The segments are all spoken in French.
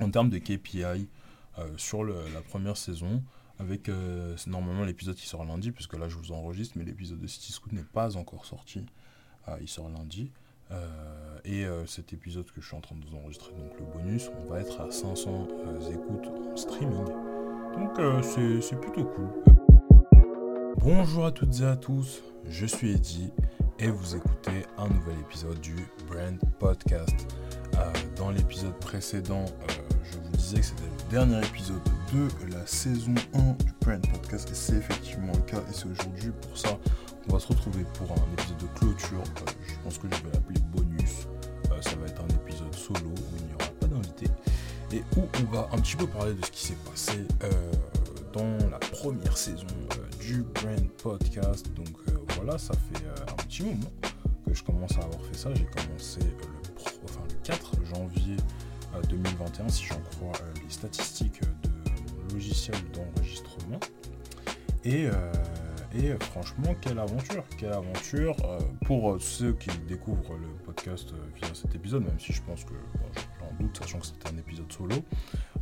En termes de KPI, sur la première saison, avec normalement l'épisode qui sort lundi, puisque là je vous enregistre, mais l'épisode de City Scoot n'est pas encore sorti. il sort lundi. et cet épisode que je suis en train de vous enregistrer, donc le bonus, on va être à 500 écoutes en streaming. Donc c'est plutôt cool. Bonjour à toutes et à tous, je suis Eddy et vous écoutez un nouvel épisode du Brand Podcast. Euh, dans l'épisode précédent, euh, je vous disais que c'était le dernier épisode de la saison 1 du Brand Podcast et c'est effectivement le cas et c'est aujourd'hui pour ça qu'on va se retrouver pour un épisode de clôture. Euh, je pense que je vais l'appeler bonus. ça va être un épisode solo où il n'y aura pas d'invité et où on va un petit peu parler de ce qui s'est passé dans la première saison du Brand Podcast. Donc voilà, ça fait un petit moment que je commence à avoir fait ça. J'ai commencé le, enfin, le 4 janvier 2021, si j'en crois les statistiques de mon logiciel d'enregistrement. Et, et, franchement, quelle aventure, quelle aventure pour ceux qui découvrent le podcast via cet épisode, même si je pense que j'en doute, sachant que c'était un épisode solo.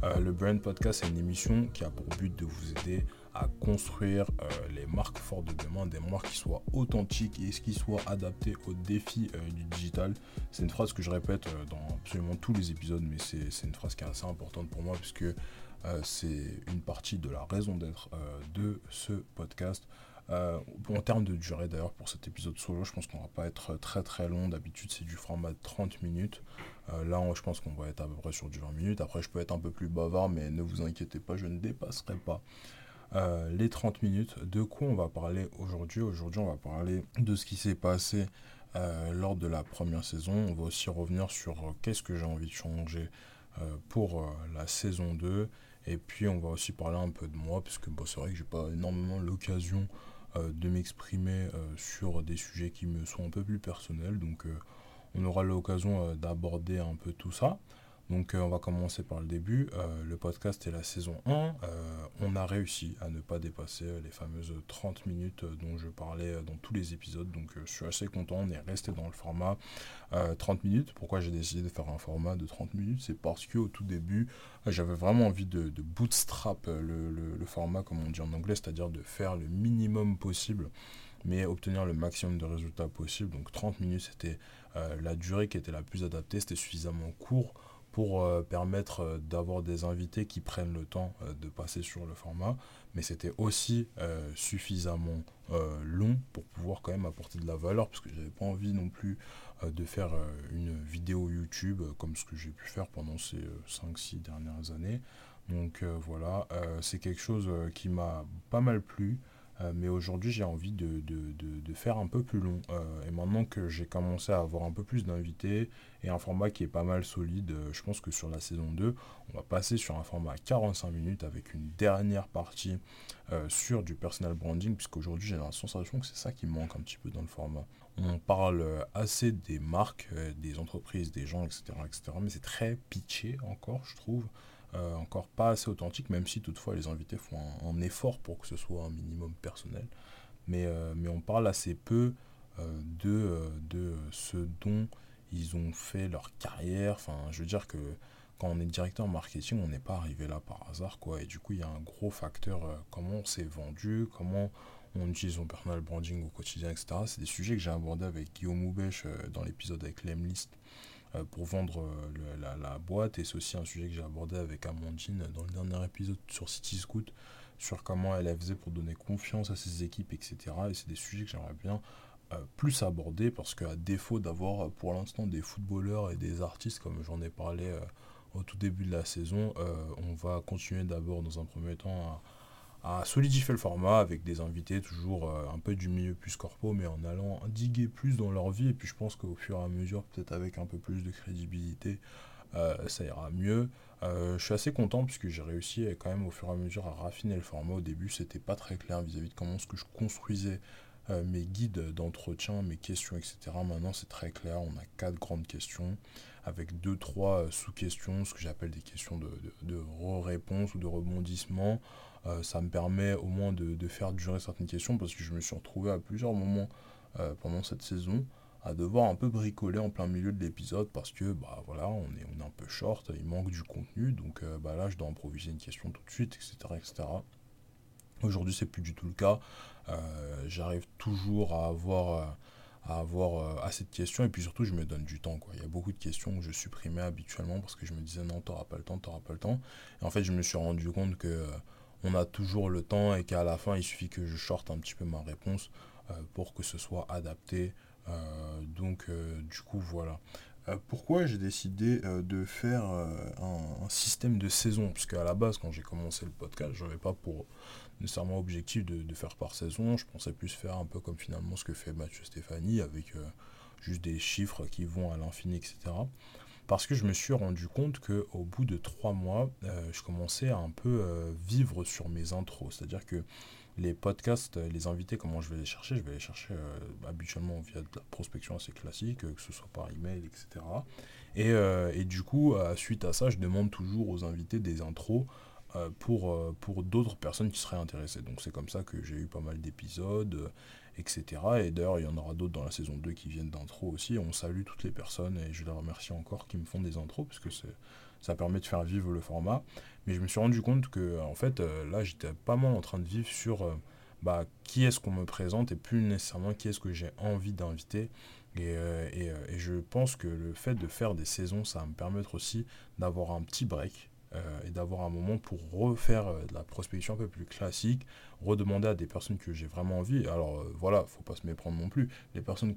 le Brand Podcast, c'est une émission qui a pour but de vous aider à construire euh, les marques fortes de demain, des marques qui soient authentiques et qui soient adaptées aux défis euh, du digital. C'est une phrase que je répète euh, dans absolument tous les épisodes, mais c'est une phrase qui est assez importante pour moi puisque c'est une partie de la raison d'être de ce podcast. en termes de durée d'ailleurs pour cet épisode solo, je pense qu'on va pas être très très long. D'habitude c'est du format de 30 minutes. là je pense qu'on va être à peu près sur du 20 minutes. Après je peux être un peu plus bavard mais ne vous inquiétez pas, je ne dépasserai pas euh, les 30 minutes. De quoi on va parler aujourd'hui? Aujourd'hui, on va parler de ce qui s'est passé euh, lors de la première saison. On va aussi revenir sur euh, qu'est-ce que j'ai envie de changer pour la saison 2. Et puis, on va aussi parler un peu de moi, parce que c'est vrai que j'ai pas énormément l'occasion de m'exprimer sur des sujets qui me sont un peu plus personnels. Donc, on aura l'occasion d'aborder un peu tout ça. Donc euh, on va commencer par le début. Euh, le podcast est la saison 1. Euh, on a réussi à ne pas dépasser les fameuses 30 minutes dont je parlais dans tous les épisodes. Donc je suis assez content. On est resté dans le format 30 minutes. Pourquoi j'ai décidé de faire un format de 30 minutes? C'est parce qu'au tout début, j'avais vraiment envie de, bootstrap le, format, comme on dit en anglais, c'est-à-dire de faire le minimum possible mais obtenir le maximum de résultats possible. Donc 30 minutes, c'était la durée qui était la plus adaptée, c'était suffisamment court pour euh, permettre euh, d'avoir des invités qui prennent le temps euh, de passer sur le format, mais c'était aussi suffisamment long pour pouvoir quand même apporter de la valeur, parce que j'avais pas envie non plus de faire une vidéo YouTube comme ce que j'ai pu faire pendant ces 5-6 dernières années. Donc voilà, c'est quelque chose qui m'a pas mal plu. Euh, mais aujourd'hui, j'ai envie de, faire un peu plus long. Euh, et maintenant que j'ai commencé à avoir un peu plus d'invités et un format qui est pas mal solide, euh, je pense que sur la saison 2, on va passer sur un format 45 minutes avec une dernière partie sur du personal branding, puisqu'aujourd'hui, j'ai la sensation que c'est ça qui manque un petit peu dans le format. On parle assez des marques, des entreprises, des gens, etc. etc. mais c'est très pitché encore, je trouve. Euh, encore pas assez authentique, même si toutefois les invités font un, effort pour que ce soit un minimum personnel. Mais, euh, mais on parle assez peu euh, de, de ce dont ils ont fait leur carrière. Enfin, je veux dire que quand on est directeur marketing, on n'est pas arrivé là par hasard, quoi. Et du coup, il y a un gros facteur, comment on s'est vendu, comment on utilise son personal branding au quotidien, etc. C'est des sujets que j'ai abordés avec Guillaume Moubèche dans l'épisode avec l'Emlist euh, pour vendre euh, la, boîte. Et c'est aussi un sujet que j'ai abordé avec Amandine dans le dernier épisode sur City Scoot, sur comment elle faisait pour donner confiance à ses équipes, etc. Et c'est des sujets que j'aimerais bien euh, plus aborder parce qu'à défaut d'avoir pour l'instant des footballeurs et des artistes, comme j'en ai parlé au tout début de la saison, on va continuer d'abord dans un premier temps à solidifier le format avec des invités toujours euh, un peu du milieu plus corpo, mais en allant diguer plus dans leur vie. Et puis je pense qu'au fur et à mesure, peut-être avec un peu plus de crédibilité, euh, ça ira mieux. Euh, je suis assez content puisque j'ai réussi quand même au fur et à mesure à raffiner le format. Au début, c'était pas très clair vis-à-vis de comment ce que je construisais mes guides d'entretien, mes questions, etc. Maintenant, c'est très clair. On a quatre grandes questions avec deux, trois sous-questions, ce que j'appelle des questions de, de, de réponse ou de rebondissement. Euh, ça me permet au moins de, faire durer certaines questions parce que je me suis retrouvé à plusieurs moments euh, pendant cette saison à devoir un peu bricoler en plein milieu de l'épisode parce que bah voilà on est, on est un peu short, il manque du contenu donc euh, bah là je dois improviser une question tout de suite etc etc. Aujourd'hui c'est plus du tout le cas, j'arrive toujours à avoir, à avoir assez de questions et puis surtout je me donne du temps quoi. Il y a beaucoup de questions que je supprimais habituellement parce que je me disais non t'auras pas le temps, t'auras pas le temps et en fait je me suis rendu compte que on a toujours le temps et qu'à la fin il suffit que je shorte un petit peu ma réponse pour que ce soit adapté euh, donc euh, du coup voilà. Euh, pourquoi j'ai décidé de faire un, système de saison? Parce qu'à la base, quand j'ai commencé le podcast, je n'avais pas pour nécessairement objectif de, faire par saison. Je pensais plus faire un peu comme finalement ce que fait Mathieu Stéphanie, avec juste des chiffres qui vont à l'infini, etc. Parce que je me suis rendu compte qu'au bout de trois mois, je commençais à un peu vivre sur mes intros. C'est-à-dire que les podcasts, euh, les invités, comment je vais les chercher? Je vais les chercher euh, habituellement via de la prospection assez classique, euh, que ce soit par email, etc. Et, et du coup, suite à ça, je demande toujours aux invités des intros pour, pour d'autres personnes qui seraient intéressées. Donc c'est comme ça que j'ai eu pas mal d'épisodes, etc. Et d'ailleurs, il y en aura d'autres dans la saison 2 qui viennent d'intro aussi. On salue toutes les personnes et je les remercie encore qui me font des intros, parce que ça permet de faire vivre le format. Mais je me suis rendu compte que, en fait, euh, là, j'étais pas mal en train de vivre sur euh, bah, qui est-ce qu'on me présente et plus nécessairement qui est-ce que j'ai envie d'inviter. Et, euh, et, je pense que le fait de faire des saisons, ça va me permettre aussi d'avoir un petit break euh, et d'avoir un moment pour refaire euh, de la prospection un peu plus classique, redemander à des personnes que j'ai vraiment envie. Alors euh, voilà, faut pas se méprendre non plus. Les personnes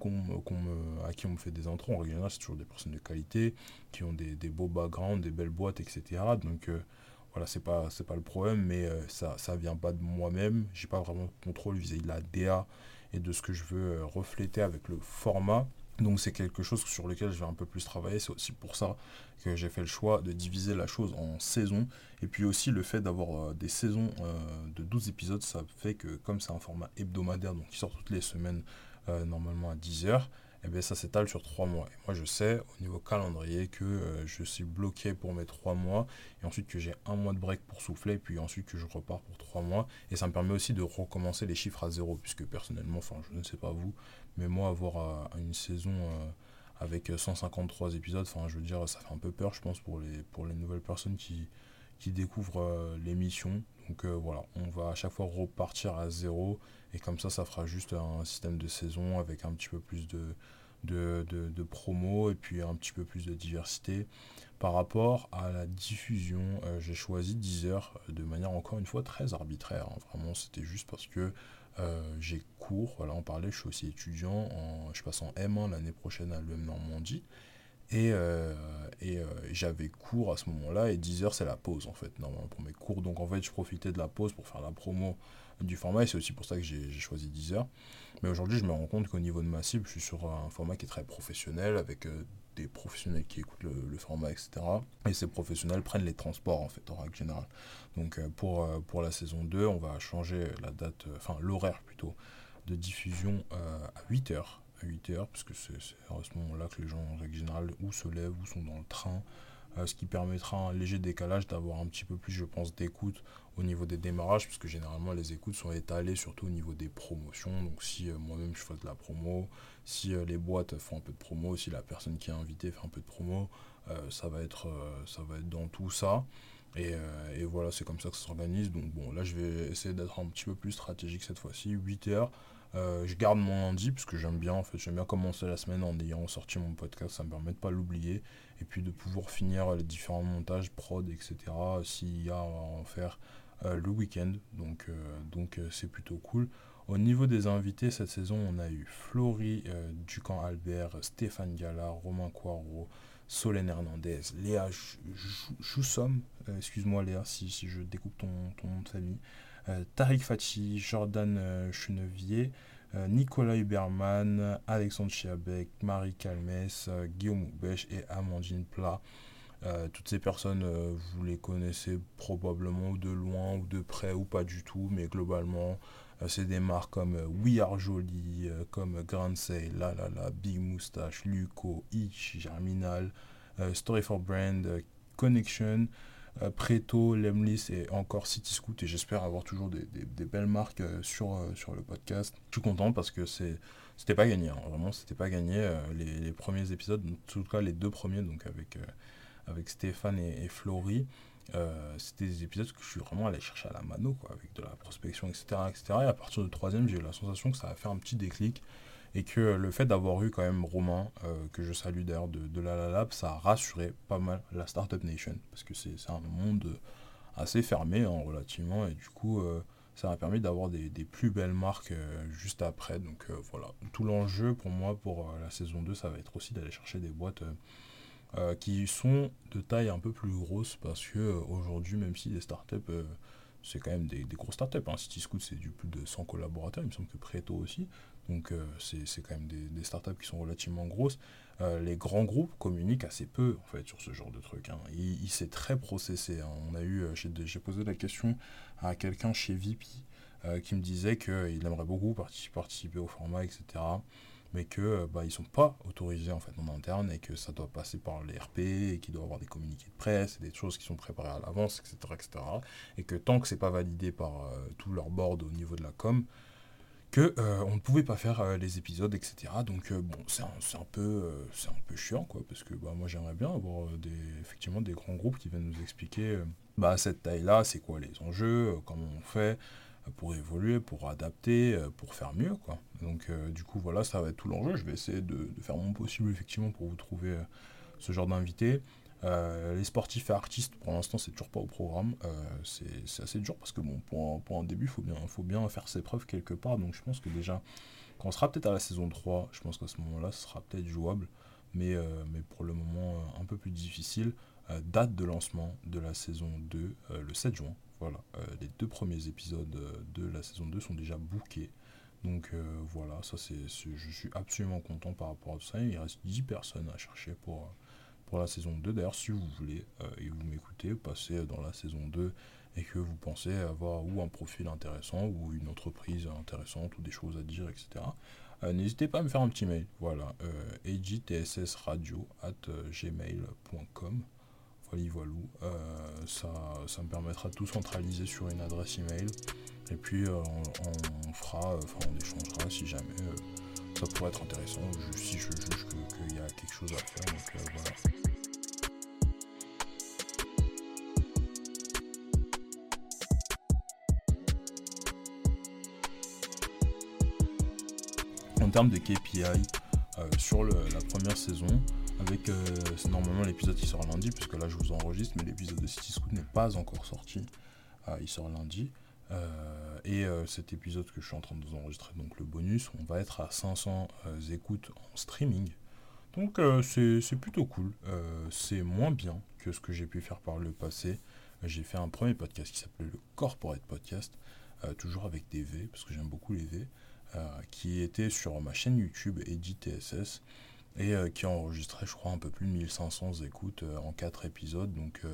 à qui on me fait des intros, en général, c'est toujours des personnes de qualité, qui ont des, beaux backgrounds, des belles boîtes, etc. Donc voilà, c'est pas, pas le problème, mais ça, ça vient pas de moi-même. J'ai pas vraiment de contrôle vis-à-vis de la DA et de ce que je veux refléter avec le format. Donc c'est quelque chose sur lequel je vais un peu plus travailler. C'est aussi pour ça que j'ai fait le choix de diviser la chose en saisons. Et puis aussi le fait d'avoir euh, des saisons euh, de 12 épisodes, ça fait que comme c'est un format hebdomadaire, donc qui sort toutes les semaines euh, normalement à 10h, et eh bien ça s'étale sur 3 mois. Et moi je sais au niveau calendrier que je suis bloqué pour mes 3 mois et ensuite que j'ai un mois de break pour souffler, puis ensuite que je repars pour 3 mois. Et ça me permet aussi de recommencer les chiffres à zéro, puisque personnellement, enfin je ne sais pas vous, mais moi, avoir euh, une saison euh, avec 153 épisodes, enfin, je veux dire, ça fait un peu peur, je pense, pour les, pour les nouvelles personnes qui, qui euh, l'émission. Donc voilà, on va à chaque fois repartir à zéro. Et comme ça, ça fera juste un système de saison avec un petit peu plus de, de, de, promo et puis un petit peu plus de diversité. Par rapport à la diffusion, j'ai choisi 10 heures de manière encore une fois très arbitraire. Hein. Vraiment, c'était juste parce que euh, j'ai cours, voilà, on parlait, je suis aussi étudiant, en, je passe en M1 l'année prochaine à l'EM Normandie. Et, euh, euh, j'avais cours à ce moment-là, et 10 heures c'est la pause en fait, normalement pour mes cours. Donc en fait, je profitais de la pause pour faire la promo du format, et c'est aussi pour ça que j'ai choisi 10 heures. Mais aujourd'hui, je me rends compte qu'au niveau de ma cible, je suis sur un format qui est très professionnel, avec des professionnels qui écoutent le, format, etc. Et ces professionnels prennent les transports, en fait, en règle générale. Donc, euh, pour, euh, pour la saison 2, on va changer la date, euh, enfin, l'horaire plutôt, de diffusion à 8h. À 8h, parce que c'est à ce moment-là que les gens, en règle générale, ou se lèvent, ou sont dans le train, ce qui permettra un léger décalage d'avoir un petit peu plus, je pense, d'écoute au niveau des démarrages, puisque généralement les écoutes sont étalées surtout au niveau des promotions. Donc si moi-même je fais de la promo, si euh, les boîtes font un peu de promo, si la personne qui est invitée fait un peu de promo, euh, ça, va être, euh, ça va être dans tout ça. Et, et voilà, c'est comme ça que ça s'organise. Donc bon, là je vais essayer d'être un petit peu plus stratégique cette fois-ci. 8 heures. Je garde mon lundi parce que j'aime bien en fait. J'aime bien commencer la semaine en ayant sorti mon podcast ça me permet de pas l'oublier. Et puis de pouvoir finir les différents montages prod etc s'il y a à en faire le week-end. Donc donc c'est plutôt cool. Au niveau des invités, cette saison, on a eu Florie euh, Ducamp Albert, Stéphane Gala, Romain Coirot, Solène Hernandez, Léa Joussom, euh, excuse-moi Léa si, je découpe ton, nom de famille, euh, Tariq Fachi, Jordan Chenevier, Nicolas Huberman, Alexandre Chiabec, Marie Calmès, Guillaume Oubèche et Amandine Plat. toutes ces personnes, vous les connaissez probablement de loin ou de près ou pas du tout, mais globalement, euh, c'est des marques comme euh, We Are Jolie, euh, comme Grand La La, Big Moustache, Luco, Itch, Germinal, Story for Brand, Connection, Preto, Lemlis et encore City Scoot. Et j'espère avoir toujours des, belles marques sur, sur le podcast. Je suis content parce que c'était pas gagné. Hein. Vraiment, c'était pas gagné. Les, premiers épisodes, en tout cas les deux premiers, donc avec, avec Stéphane et, et Florie. Euh, c'était des épisodes que je suis vraiment allé chercher à la mano, quoi, avec de la prospection, etc., etc. Et à partir du troisième, j'ai eu la sensation que ça a fait un petit déclic et que le fait d'avoir eu quand même Romain, euh, que je salue d'ailleurs de, la Lab, ça a rassuré pas mal la Startup Nation, parce que c'est un monde assez fermé hein, relativement, et du coup, euh, ça a permis d'avoir des, des, plus belles marques juste après. Donc voilà, tout l'enjeu pour moi pour la saison 2, ça va être aussi d'aller chercher des boîtes euh, qui sont de taille un peu plus grosse. Parce que euh, aujourd'hui, même si les startups, euh, c'est quand même des, des grosses startups, hein. City Scoot c'est du plus de 100 collaborateurs, il me semble que Preto aussi, donc c'est quand même des, startups qui sont relativement grosses. les grands groupes communiquent assez peu en fait sur ce genre de truc. Hein. Il, s'est très processé. Hein. On a eu, j'ai posé la question à quelqu'un chez VP qui me disait qu'il aimerait beaucoup participer au format, etc mais que euh, bah, ils sont pas autorisés en fait en interne et que ça doit passer par les RP et qu'il doit avoir des communiqués de presse et des choses qui sont préparées à l'avance, etc., etc. Et que tant que c'est pas validé par euh, tout leur board au niveau de la com, que euh, on ne pouvait pas faire les épisodes, etc. Donc bon, c'est un, un, peu c'est un peu chiant quoi, parce que bah, moi j'aimerais bien avoir des effectivement des grands groupes qui viennent nous expliquer bah cette taille là, c'est quoi les enjeux, comment on fait pour évoluer, pour adapter, euh, pour faire mieux. Quoi. Donc euh, du coup, voilà, ça va être tout l'enjeu. Je vais essayer de, faire mon possible, effectivement, pour vous trouver euh, ce genre d'invité. les sportifs et artistes, pour l'instant, c'est toujours pas au programme. c'est assez dur parce que bon, pour un, début, il faut bien, faut bien faire ses preuves quelque part. Donc je pense que déjà, quand on sera peut-être à la saison 3, je pense qu'à ce moment-là, ce sera peut-être jouable. Mais, mais pour le moment, un peu plus difficile. Date de lancement de la saison 2, le 7 juin. Voilà, euh, les deux premiers épisodes euh, de la saison 2 sont déjà bookés. Donc euh, voilà, ça c'est, je suis absolument content par rapport à ça. Il reste 10 personnes à chercher pour, pour la saison 2. D'ailleurs, si vous voulez et vous m'écoutez, passer dans la saison 2 et que vous pensez avoir ou un profil intéressant ou une entreprise intéressante ou des choses à dire, etc. n'hésitez pas à me faire un petit mail. Voilà, euh, at gmail.com euh, ça, ça me permettra de tout centraliser sur une adresse email. Et puis euh, on, fera, enfin on échangera si jamais euh, ça pourrait être intéressant, si je juge qu'il y a quelque chose à faire. En termes de KPI, sur la première saison, avec euh, normalement l'épisode qui sort lundi, puisque là je vous enregistre, mais l'épisode de City Scoot n'est pas encore sorti. Ah, il sort lundi. Euh, et euh, cet épisode que je suis en train de vous enregistrer, donc le bonus, on va être à 500 écoutes en streaming. Donc c'est plutôt cool. c'est moins bien que ce que j'ai pu faire par le passé. J'ai fait un premier podcast qui s'appelait le Corporate Podcast, toujours avec des V, parce que j'aime beaucoup les V, qui était sur ma chaîne YouTube Edit TSS et euh, qui a enregistré, je crois, un peu plus de 1500 écoutes euh, en 4 épisodes. Donc, euh,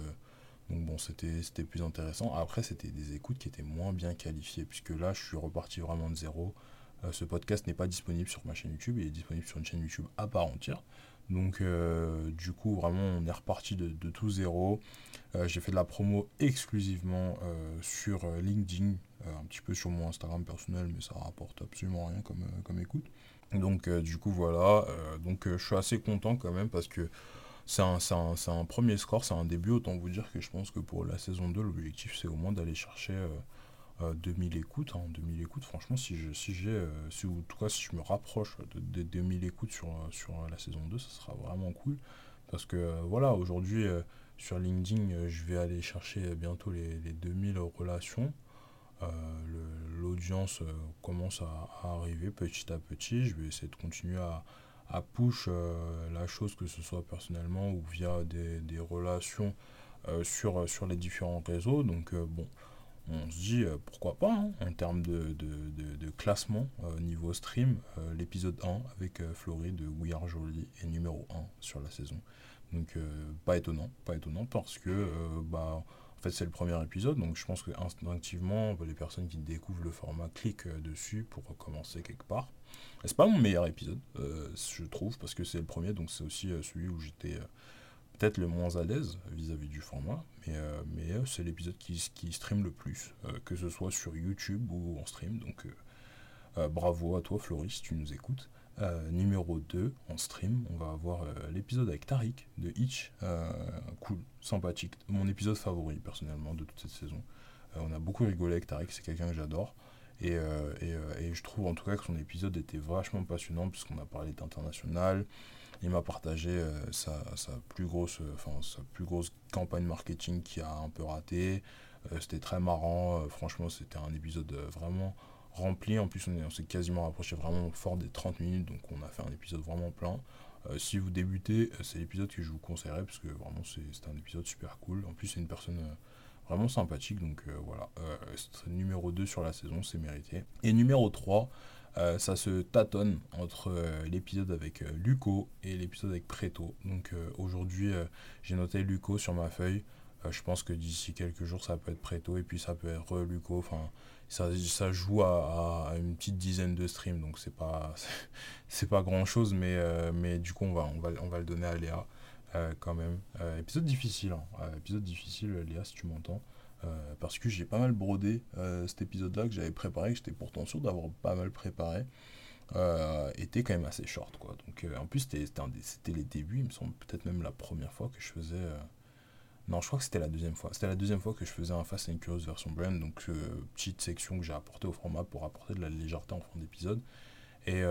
donc bon, c'était plus intéressant. Après, c'était des écoutes qui étaient moins bien qualifiées, puisque là, je suis reparti vraiment de zéro. ce podcast n'est pas disponible sur ma chaîne YouTube, il est disponible sur une chaîne YouTube à part entière. Donc du coup vraiment on est reparti de, tout zéro. J'ai fait de la promo exclusivement sur LinkedIn, un petit peu sur mon Instagram personnel, mais ça rapporte absolument rien comme, comme écoute. Donc euh, du coup voilà, euh, donc euh, je suis assez content quand même parce que c'est un, un, premier score, c'est un début, autant vous dire que je pense que pour la saison 2, l'objectif c'est au moins d'aller chercher 2000 écoutes. 2000 hein. écoutes, franchement, si je si j'ai, si, en tout cas si je me rapproche de, 2000 écoutes sur, sur la saison 2, ça sera vraiment cool. Parce que voilà, aujourd'hui sur LinkedIn, je vais aller chercher bientôt les, les 2000 relations. Euh, l'audience euh, commence à, arriver petit à petit. Je vais essayer de continuer à, push euh, la chose, que ce soit personnellement ou via des, des relations sur, sur les différents réseaux. Donc, bon, on se dit pourquoi pas hein, en termes de, classement niveau stream. L'épisode 1 avec Floride de We Are Jolie est numéro 1 sur la saison. Donc, pas étonnant, pas étonnant parce que bah, en fait, c'est le premier épisode, donc je pense que instinctivement, les personnes qui découvrent le format cliquent euh, dessus pour commencer quelque part. C'est pas mon meilleur épisode, euh, je trouve, parce que c'est le premier, donc c'est aussi euh, celui où j'étais peut-être le moins à l'aise vis-à-vis du format, mais, mais c'est l'épisode qui, stream le plus, que ce soit sur YouTube ou en stream. Donc bravo à toi Floris, tu nous écoutes. numéro 2 en stream, on va avoir l'épisode avec Tariq de Hitch. cool, sympathique. Mon épisode favori personnellement de toute cette saison. on a beaucoup rigolé avec Tariq, c'est quelqu'un que j'adore. Euh, euh, et, je trouve en tout cas que son épisode était vachement passionnant puisqu'on a parlé d'international. Il m'a partagé euh, sa, plus grosse, enfin, sa plus grosse campagne marketing qui a un peu raté. c'était très marrant. franchement, c'était un épisode vraiment rempli. En plus, on s'est quasiment rapproché vraiment fort des 30 minutes. Donc, on a fait un épisode vraiment plein. si vous débutez, c'est l'épisode que je vous conseillerais parce que vraiment, c'est un épisode super cool. En plus, c'est une personne Vraiment sympathique, donc euh, voilà. Euh, numéro 2 sur la saison, c'est mérité. Et numéro 3, euh, ça se tâtonne entre l'épisode avec Luco et l'épisode avec Preto. Donc aujourd'hui, j'ai noté Luco sur ma feuille. je pense que d'ici quelques jours, ça peut être Preto et puis ça peut être Luco. Enfin, ça, ça joue à, une petite dizaine de streams, donc c'est pas, c'est pas grand chose, mais, mais du coup, on va, on, va, on va le donner à Léa. Euh, quand même. Euh, épisode difficile, hein. euh, épisode difficile, Léa, si tu m'entends. Parce que j'ai pas mal brodé cet épisode-là que j'avais préparé, que j'étais pourtant sûr d'avoir pas mal préparé. était quand même assez short quoi. Donc en plus c'était les débuts, il me semble peut-être même la première fois que je faisais. Non, je crois que c'était la deuxième fois. C'était la deuxième fois que je faisais un Fast and Curious version brand, donc petite section que j'ai apportée au format pour apporter de la légèreté en fin d'épisode. Et,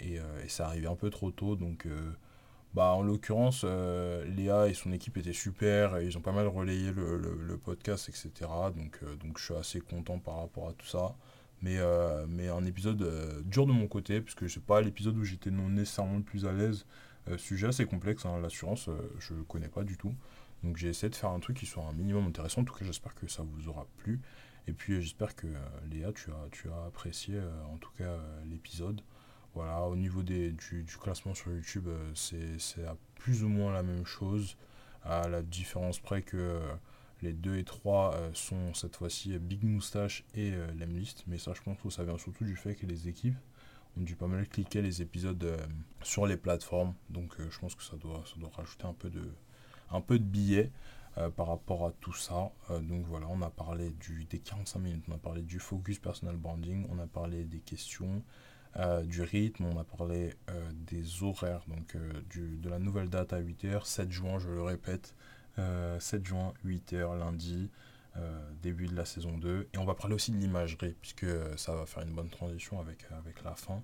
et, et, ça arrivait un peu trop tôt, donc bah, en l'occurrence, euh, Léa et son équipe étaient super, ils ont pas mal relayé le, podcast, etc. Donc, euh, donc je suis assez content par rapport à tout ça. Mais, euh, mais un épisode dur de mon côté, puisque c'est pas l'épisode où j'étais non nécessairement le plus à l'aise. sujet assez complexe, hein, l'assurance, je ne connais pas du tout. Donc j'ai essayé de faire un truc qui soit un minimum intéressant. En tout cas, j'espère que ça vous aura plu. Et puis j'espère que Léa, tu as, tu as apprécié en tout cas l'épisode. Voilà, au niveau des, du, classement sur YouTube, euh, c'est plus ou moins la même chose, à la différence près que euh, les 2 et 3 euh, sont cette fois-ci Big Moustache et Lemlist, mais ça je pense que ça vient surtout du fait que les équipes ont dû pas mal cliquer les épisodes sur les plateformes, donc je pense que ça doit, ça doit rajouter un peu de, un peu de billets. par rapport à tout ça. donc voilà, on a parlé du, des 45 minutes, on a parlé du focus personal branding, on a parlé des questions, euh, du rythme, on a parlé euh, des horaires, donc euh, de la nouvelle date à 8h, 7 juin, je le répète, 7 juin, 8h, lundi, début de la saison 2. Et on va parler aussi de l'imagerie, puisque ça va faire une bonne transition avec, avec la fin.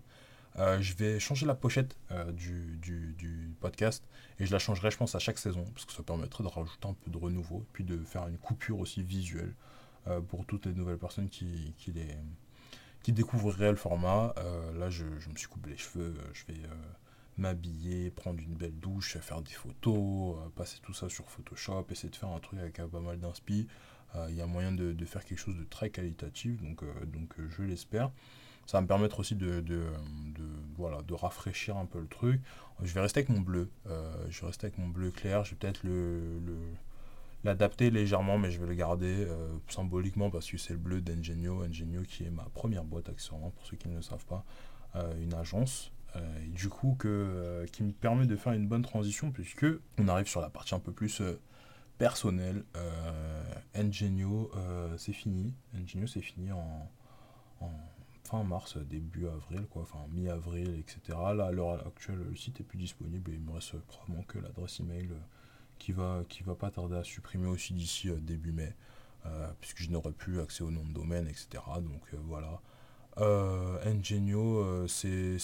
je vais changer la pochette du, podcast et je la changerai, je pense, à chaque saison parce que ça permettrait de rajouter un peu de renouveau puis de faire une coupure aussi visuelle pour toutes les nouvelles personnes qui les, qui découvrirait le format. Euh, là, je, me suis coupé les cheveux, euh, je vais euh, m'habiller, prendre une belle douche, faire des photos, passer tout ça sur Photoshop, essayer de faire un truc avec pas mal d'inspi. Il y a moyen de, faire quelque chose de très qualitatif, donc, donc je l'espère. Ça va me permettre aussi de, de, voilà, de rafraîchir un peu le truc. Je vais rester avec mon bleu. je vais rester avec mon bleu clair. Je vais peut-être le l'adapter légèrement, mais je vais le garder euh, symboliquement parce que c'est le bleu d'Engenio. Engenio qui est ma première boîte accessoirement, pour ceux qui ne le savent pas, euh, une agence. Euh, du coup, que, qui me permet de faire une bonne transition puisque on arrive sur la partie un peu plus personnelle. Engenio, c'est fini. Engenio, c'est fini en, fin mars, début avril, quoi, enfin mi-avril, etc. Là, à l'heure actuelle, le site est plus disponible et il me reste probablement que l'adresse email qui va, qui va pas tarder à supprimer aussi d'ici euh, début mai, euh, puisque je n'aurai plus accès au nom de domaine, etc. Donc euh, voilà. Engenio, c'est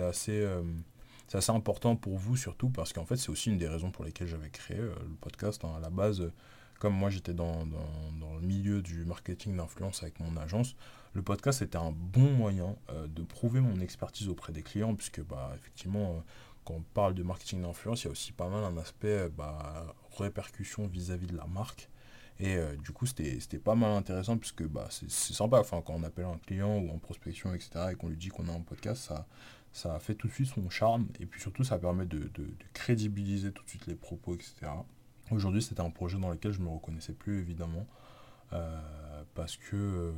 assez assez important pour vous surtout parce qu'en fait c'est aussi une des raisons pour lesquelles j'avais créé le podcast. Hein. À la base, comme moi j'étais dans, dans, le milieu du marketing d'influence avec mon agence, le podcast était un bon moyen de prouver mon expertise auprès des clients puisque bah, effectivement quand on parle de marketing d'influence, il y a aussi pas mal un aspect bah, répercussion vis-à-vis de la marque. Et euh, du coup, c'était pas mal intéressant puisque bah, c'est sympa. Enfin, quand on appelle un client ou en prospection, etc., et qu'on lui dit qu'on a un podcast, ça, ça fait tout de suite son charme. Et puis surtout, ça permet de, crédibiliser tout de suite les propos, etc. Aujourd'hui, c'était un projet dans lequel je ne me reconnaissais plus, évidemment, euh, parce que euh,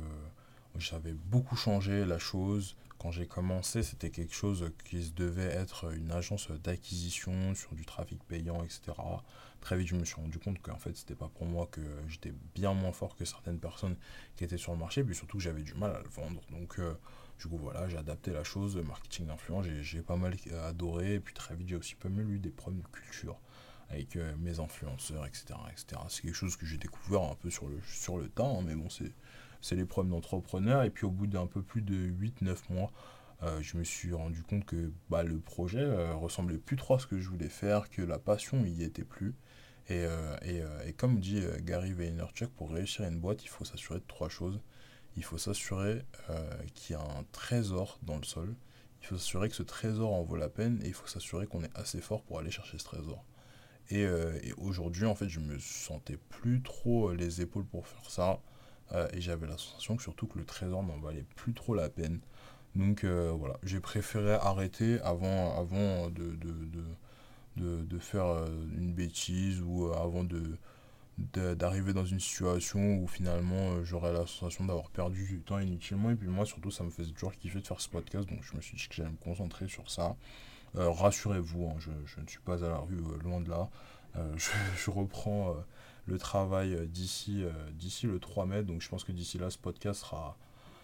j'avais beaucoup changé la chose quand j'ai commencé, c'était quelque chose qui devait être une agence d'acquisition sur du trafic payant, etc. Très vite, je me suis rendu compte qu'en fait, c'était pas pour moi, que j'étais bien moins fort que certaines personnes qui étaient sur le marché, puis surtout que j'avais du mal à le vendre. Donc, euh, du coup, voilà, j'ai adapté la chose, marketing d'influence, j'ai pas mal adoré, et puis très vite, j'ai aussi pas mal eu des problèmes de culture avec euh, mes influenceurs, etc. etc. C'est quelque chose que j'ai découvert un peu sur le, sur le temps, hein, mais bon, c'est c'est les problèmes d'entrepreneur. Et puis au bout d'un peu plus de 8-9 mois, euh, je me suis rendu compte que bah, le projet euh, ressemblait plus trop à ce que je voulais faire, que la passion n'y était plus. Et, euh, comme dit Gary Vaynerchuk, pour réussir une boîte, il faut s'assurer de trois choses. Il faut s'assurer qu'il y a un trésor dans le sol. Il faut s'assurer que ce trésor en vaut la peine. Et il faut s'assurer qu'on est assez fort pour aller chercher ce trésor. Et, et aujourd'hui, en fait, je me sentais plus trop les épaules pour faire ça. Euh, et j'avais la sensation que surtout que le trésor n'en valait plus trop la peine. Donc euh, voilà, j'ai préféré arrêter avant, avant de, de, de, faire euh, une bêtise ou avant de d'arriver dans une situation où finalement j'aurais la sensation d'avoir perdu du temps inutilement. Et puis moi surtout ça me faisait toujours kiffer de faire ce podcast. Donc je me suis dit que j'allais me concentrer sur ça. Rassurez-vous hein, je, je, ne suis pas à la rue loin de là. Je, je, reprends le travail euh, d'ici euh, d'ici le 3 mai. Donc je pense que d'ici là, ce podcast sera,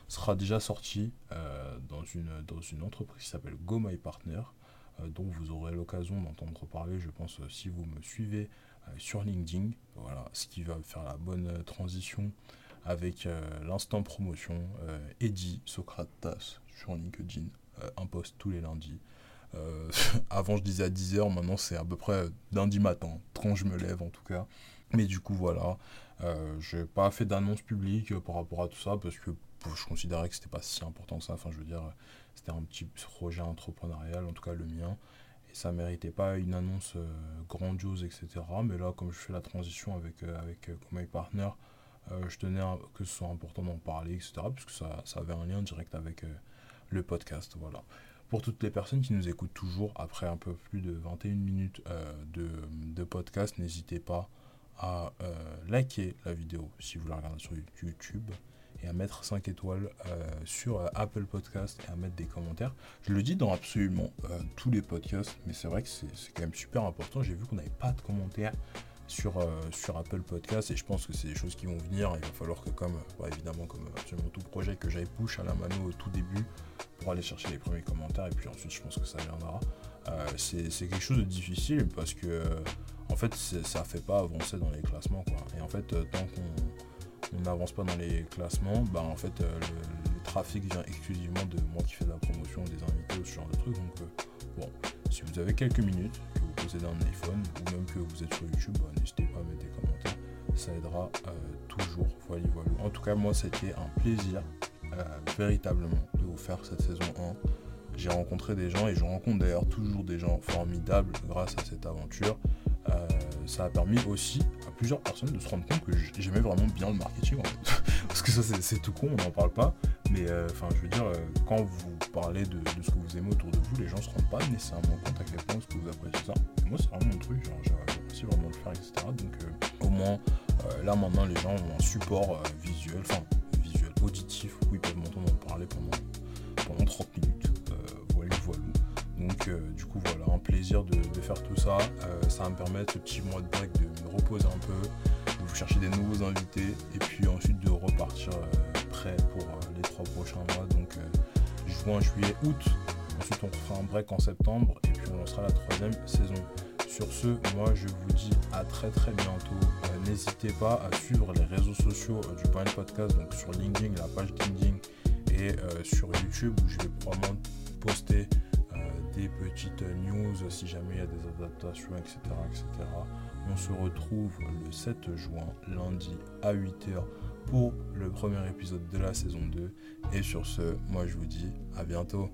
sera déjà sorti euh, dans, une, dans une entreprise qui s'appelle Go My Partner, dont vous aurez l'occasion d'entendre parler, je pense, si vous me suivez sur LinkedIn. Voilà, ce qui va faire la bonne transition avec l'instant promotion. Eddie Socrates sur LinkedIn, un post tous les lundis. avant je disais à 10h, maintenant c'est à peu près lundi matin, quand je me lève en tout cas. Mais du coup, voilà, euh, je n'ai pas fait d'annonce publique euh, par rapport à tout ça parce que je considérais que c'était pas si important que ça. Enfin, je veux dire, c'était un petit projet entrepreneurial, en tout cas le mien. Et ça méritait pas une annonce euh, grandiose, etc. Mais là, comme je fais la transition avec, avec Partner, je tenais que ce soit important d'en parler, etc. Puisque ça, ça avait un lien direct avec le podcast. Voilà. Pour toutes les personnes qui nous écoutent toujours après un peu plus de 21 minutes de, de podcast, n'hésitez pas à euh, liker la vidéo si vous la regardez sur YouTube et à mettre 5 étoiles euh, sur euh, Apple Podcast et à mettre des commentaires. Je le dis dans absolument tous les podcasts, mais c'est vrai que c'est quand même super important. J'ai vu qu'on n'avait pas de commentaires sur, sur Apple Podcast et je pense que c'est des choses qui vont venir. Il va falloir que comme, évidemment, comme absolument tout projet, que j'aille push à la mano au tout début pour aller chercher les premiers commentaires et puis ensuite je pense que ça viendra. c'est quelque chose de difficile parce que en fait, ça fait pas avancer dans les classements. Quoi. Et en fait, euh, tant qu'on n'avance pas dans les classements, bah, en fait, euh, le, trafic vient exclusivement de moi qui fais de la promotion, des invités, ce genre de trucs. Donc, euh, bon, si vous avez quelques minutes, que vous possédez un iPhone ou même que vous êtes sur YouTube, bah, n'hésitez pas à mettre des commentaires. Ça aidera toujours. Voilà, voilà. En tout cas, moi, c'était un plaisir véritablement de vous faire cette saison 1 j'ai rencontré des gens et je rencontre d'ailleurs toujours des gens formidables grâce à cette aventure. Euh, ça a permis aussi à plusieurs personnes de se rendre compte que j'aimais vraiment bien le marketing. Parce que ça, c'est tout con, on n'en parle pas. Mais euh, enfin, je veux dire, euh, quand vous parlez de, ce que vous aimez autour de vous, les gens se rendent pas nécessairement compte à quel ce que vous appréciez ça. moi, c'est vraiment mon truc, j'apprécie vraiment le faire, etc. Donc, au moins, là maintenant, les gens ont un support visuel, enfin, visuel, auditif, où ils peuvent m'entendre en parler pendant, pendant 30 minutes. voilà, voilà. Donc euh, plaisir de, faire tout ça. Euh, ça va me permettre ce petit mois de break de me reposer un peu, de vous chercher des nouveaux invités et puis ensuite de repartir euh, prêt pour les trois prochains mois. Donc juin, juillet, août. Ensuite on fera un break en septembre et puis on lancera la troisième saison. Sur ce, moi je vous dis à très très bientôt. N'hésitez pas à suivre les réseaux sociaux du Point Podcast, donc sur LinkedIn, la page LinkedIn et sur YouTube où je vais probablement poster petites news si jamais il y a des adaptations, etc., etc. On se retrouve le 7 juin, lundi à 8h pour le premier épisode de la saison 2. Et sur ce, moi je vous dis à bientôt.